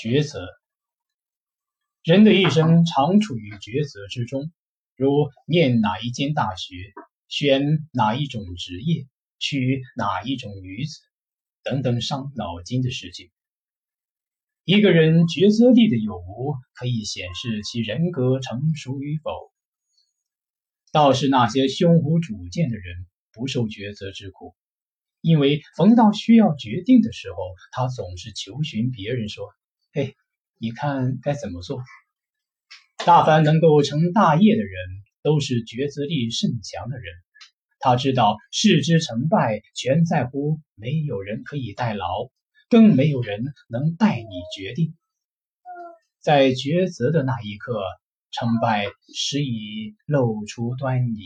抉择，人的一生常处于抉择之中，如念哪一间大学、选哪一种职业、娶哪一种女子等等伤脑筋的事情。一个人抉择力的有无，可以显示其人格成熟与否。倒是那些胸无主见的人，不受抉择之苦。因为逢到需要决定的时候，他总是求寻别人说：“哎，你看该怎么做？”大凡能够成大业的人，都是抉择力甚强的人。他知道事之成败全在乎没有人可以代劳，更没有人能代你决定。在抉择的那一刻，成败时已露出端倪。